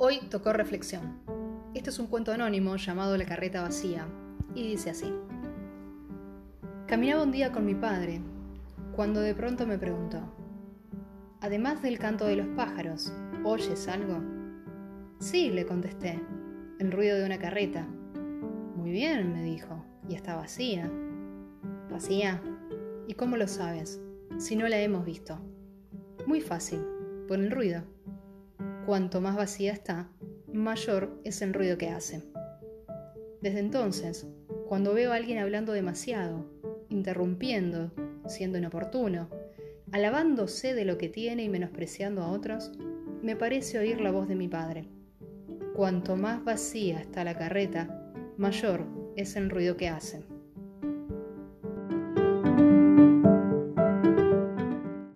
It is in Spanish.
Hoy tocó reflexión. Este es un cuento anónimo llamado La carreta vacía y dice así. Caminaba un día con mi padre cuando de pronto me preguntó, además del canto de los pájaros, ¿oyes algo? Sí, le contesté, el ruido de una carreta. Muy bien, me dijo, y está vacía. ¿Vacía? ¿Y cómo lo sabes? Si no la hemos visto. Muy fácil, por el ruido. Cuanto más vacía está, mayor es el ruido que hace. Desde entonces, cuando veo a alguien hablando demasiado, interrumpiendo, siendo inoportuno, alabándose de lo que tiene y menospreciando a otros, me parece oír la voz de mi padre. Cuanto más vacía está la carreta, mayor es el ruido que hace.